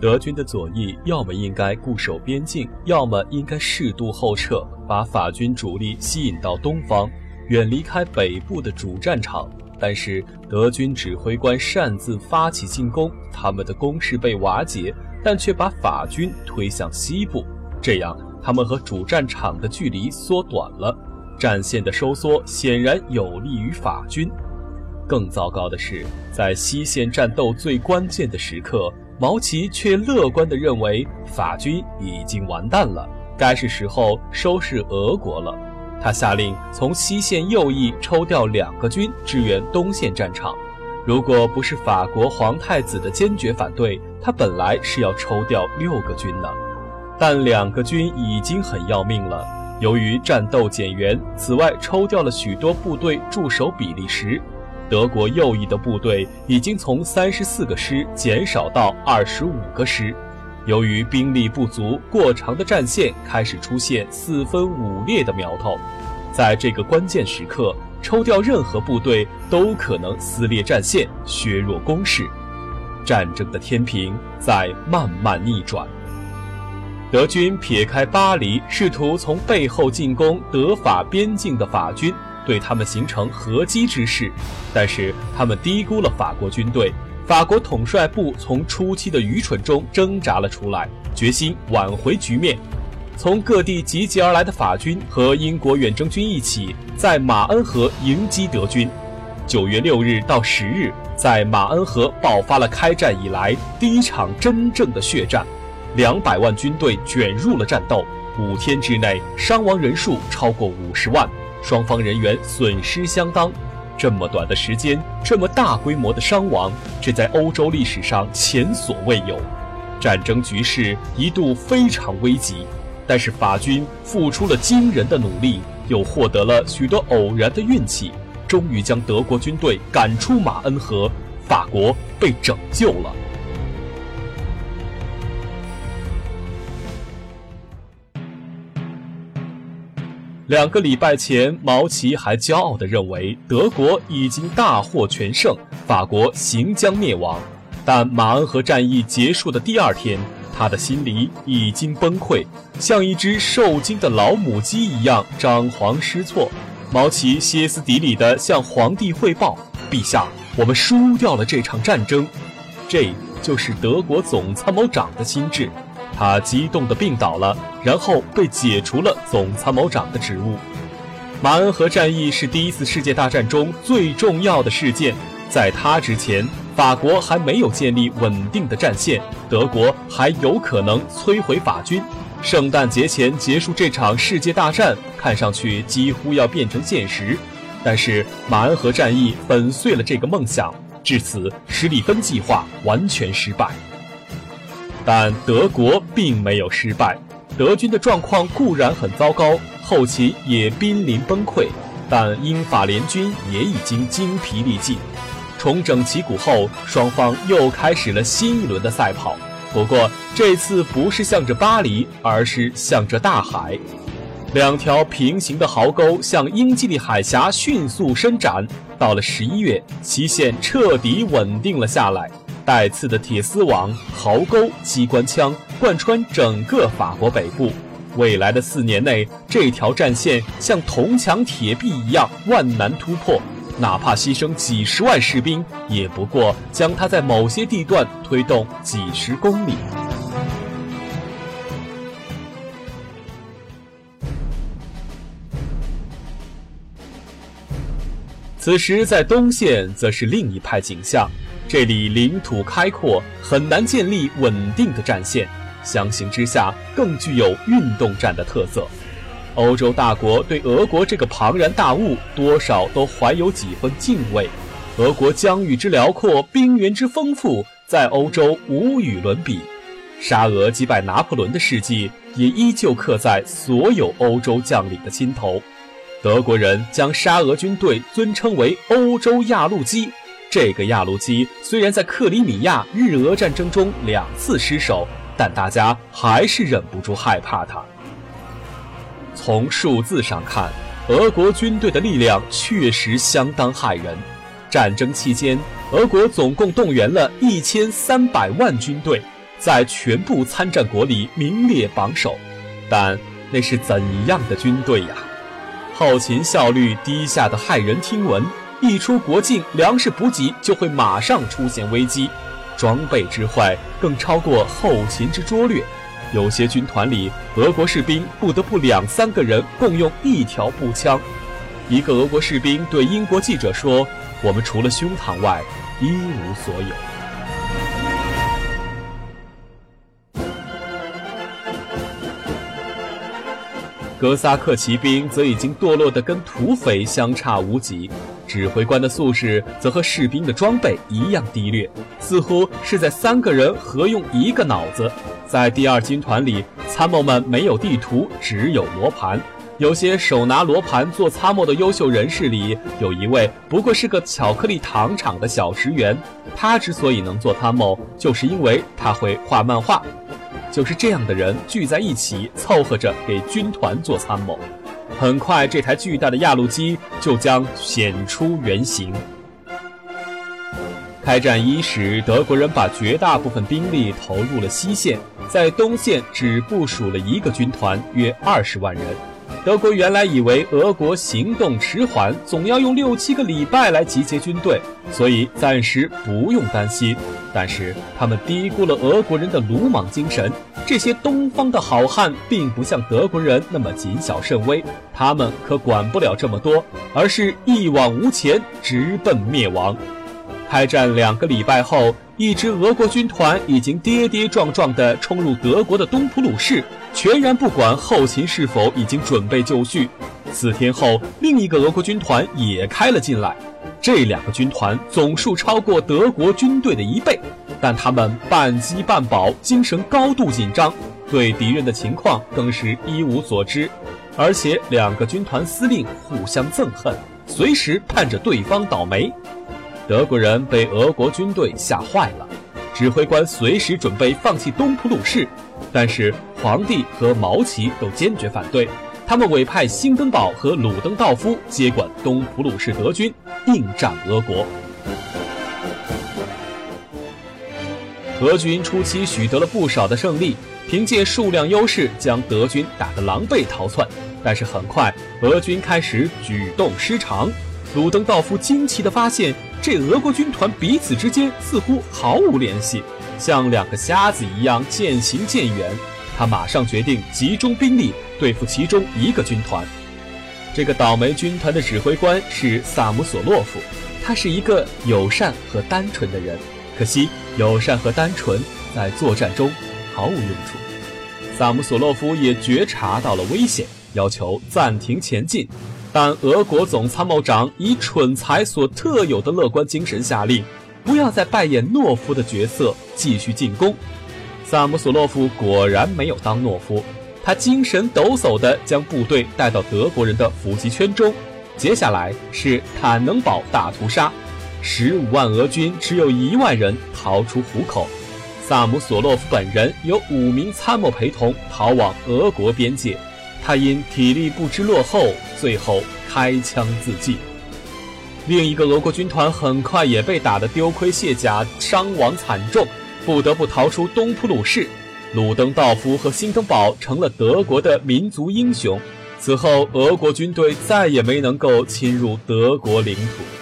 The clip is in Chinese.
德军的左翼要么应该固守边境，要么应该适度后撤，把法军主力吸引到东方，远离开北部的主战场。但是德军指挥官擅自发起进攻，他们的攻势被瓦解，但却把法军推向西部，这样他们和主战场的距离缩短了，战线的收缩显然有利于法军。更糟糕的是，在西线战斗最关键的时刻。毛奇却乐观地认为，法军已经完蛋了，该是时候收拾俄国了。他下令从西线右翼抽调两个军支援东线战场。如果不是法国皇太子的坚决反对，他本来是要抽调六个军的。但两个军已经很要命了。由于战斗减员，此外抽调了许多部队驻守比利时。德国右翼的部队已经从三十四个师减少到二十五个师，由于兵力不足，过长的战线开始出现四分五裂的苗头。在这个关键时刻，抽调任何部队都可能撕裂战线，削弱攻势。战争的天平在慢慢逆转。德军撇开巴黎，试图从背后进攻德法边境的法军。对他们形成合击之势，但是他们低估了法国军队。法国统帅部从初期的愚蠢中挣扎了出来，决心挽回局面。从各地集结而来的法军和英国远征军一起，在马恩河迎击德军。九月六日到十日，在马恩河爆发了开战以来第一场真正的血战，两百万军队卷入了战斗。五天之内，伤亡人数超过五十万。双方人员损失相当，这么短的时间，这么大规模的伤亡，这在欧洲历史上前所未有。战争局势一度非常危急，但是法军付出了惊人的努力，又获得了许多偶然的运气，终于将德国军队赶出马恩河，法国被拯救了。两个礼拜前，毛奇还骄傲地认为德国已经大获全胜，法国行将灭亡。但马恩河战役结束的第二天，他的心里已经崩溃，像一只受惊的老母鸡一样张皇失措。毛奇歇斯底里地向皇帝汇报：“陛下，我们输掉了这场战争。”这就是德国总参谋长的心智。他激动地病倒了，然后被解除了总参谋长的职务。马恩河战役是第一次世界大战中最重要的事件，在他之前，法国还没有建立稳定的战线，德国还有可能摧毁法军。圣诞节前结束这场世界大战，看上去几乎要变成现实。但是马恩河战役粉碎了这个梦想，至此，史里芬计划完全失败。但德国并没有失败，德军的状况固然很糟糕，后勤也濒临崩溃，但英法联军也已经精疲力尽。重整旗鼓后，双方又开始了新一轮的赛跑。不过这次不是向着巴黎，而是向着大海。两条平行的壕沟向英吉利海峡迅速伸展。到了十一月，旗线彻底稳定了下来。带刺的铁丝网、壕沟、机关枪贯穿整个法国北部。未来的四年内，这条战线像铜墙铁壁一样万难突破，哪怕牺牲几十万士兵，也不过将它在某些地段推动几十公里。此时，在东线则是另一派景象。这里领土开阔，很难建立稳定的战线。相形之下，更具有运动战的特色。欧洲大国对俄国这个庞然大物，多少都怀有几分敬畏。俄国疆域之辽阔，兵源之丰富，在欧洲无与伦比。沙俄击败拿破仑的事迹，也依旧刻在所有欧洲将领的心头。德国人将沙俄军队尊称为“欧洲压路机”。这个亚路基虽然在克里米亚日俄战争中两次失守，但大家还是忍不住害怕它。从数字上看，俄国军队的力量确实相当骇人。战争期间，俄国总共动员了一千三百万军队，在全部参战国里名列榜首。但那是怎样的军队呀？后勤效率低下的骇人听闻，一出国境，粮食补给就会马上出现危机。装备之坏更超过后勤之拙劣，有些军团里，俄国士兵不得不两三个人共用一条步枪。一个俄国士兵对英国记者说：“我们除了胸膛外，一无所有。”哥萨克骑兵则已经堕落得跟土匪相差无几，指挥官的素质则和士兵的装备一样低劣，似乎是在三个人合用一个脑子。在第二军团里，参谋们没有地图，只有罗盘。有些手拿罗盘做参谋的优秀人士里，有一位不过是个巧克力糖厂的小职员。他之所以能做参谋，就是因为他会画漫画。就是这样的人聚在一起，凑合着给军团做参谋。很快，这台巨大的压路机就将显出原形。开战伊始，德国人把绝大部分兵力投入了西线，在东线只部署了一个军团，约二十万人。德国原来以为俄国行动迟缓，总要用六七个礼拜来集结军队，所以暂时不用担心。但是他们低估了俄国人的鲁莽精神。这些东方的好汉并不像德国人那么谨小慎微，他们可管不了这么多，而是一往无前，直奔灭亡。开战两个礼拜后，一支俄国军团已经跌跌撞撞地冲入德国的东普鲁士。全然不管后勤是否已经准备就绪。四天后，另一个俄国军团也开了进来。这两个军团总数超过德国军队的一倍，但他们半饥半饱，精神高度紧张，对敌人的情况更是一无所知。而且两个军团司令互相憎恨，随时盼着对方倒霉。德国人被俄国军队吓坏了，指挥官随时准备放弃东普鲁士。但是皇帝和毛奇都坚决反对，他们委派兴登堡和鲁登道夫接管东普鲁士德军，应战俄国。俄军初期取得了不少的胜利，凭借数量优势将德军打得狼狈逃窜。但是很快，俄军开始举动失常。鲁登道夫惊奇地发现，这俄国军团彼此之间似乎毫无联系。像两个瞎子一样渐行渐远，他马上决定集中兵力对付其中一个军团。这个倒霉军团的指挥官是萨姆索洛夫，他是一个友善和单纯的人。可惜，友善和单纯在作战中毫无用处。萨姆索洛夫也觉察到了危险，要求暂停前进。但俄国总参谋长以蠢材所特有的乐观精神下令。不要再扮演懦夫的角色，继续进攻。萨姆索洛夫果然没有当懦夫，他精神抖擞地将部队带到德国人的伏击圈中。接下来是坦能堡大屠杀，十五万俄军只有一万人逃出虎口。萨姆索洛夫本人有五名参谋陪同逃往俄国边界，他因体力不支落后，最后开枪自尽。另一个俄国军团很快也被打得丢盔卸甲，伤亡惨重，不得不逃出东普鲁士。鲁登道夫和辛登堡成了德国的民族英雄。此后，俄国军队再也没能够侵入德国领土。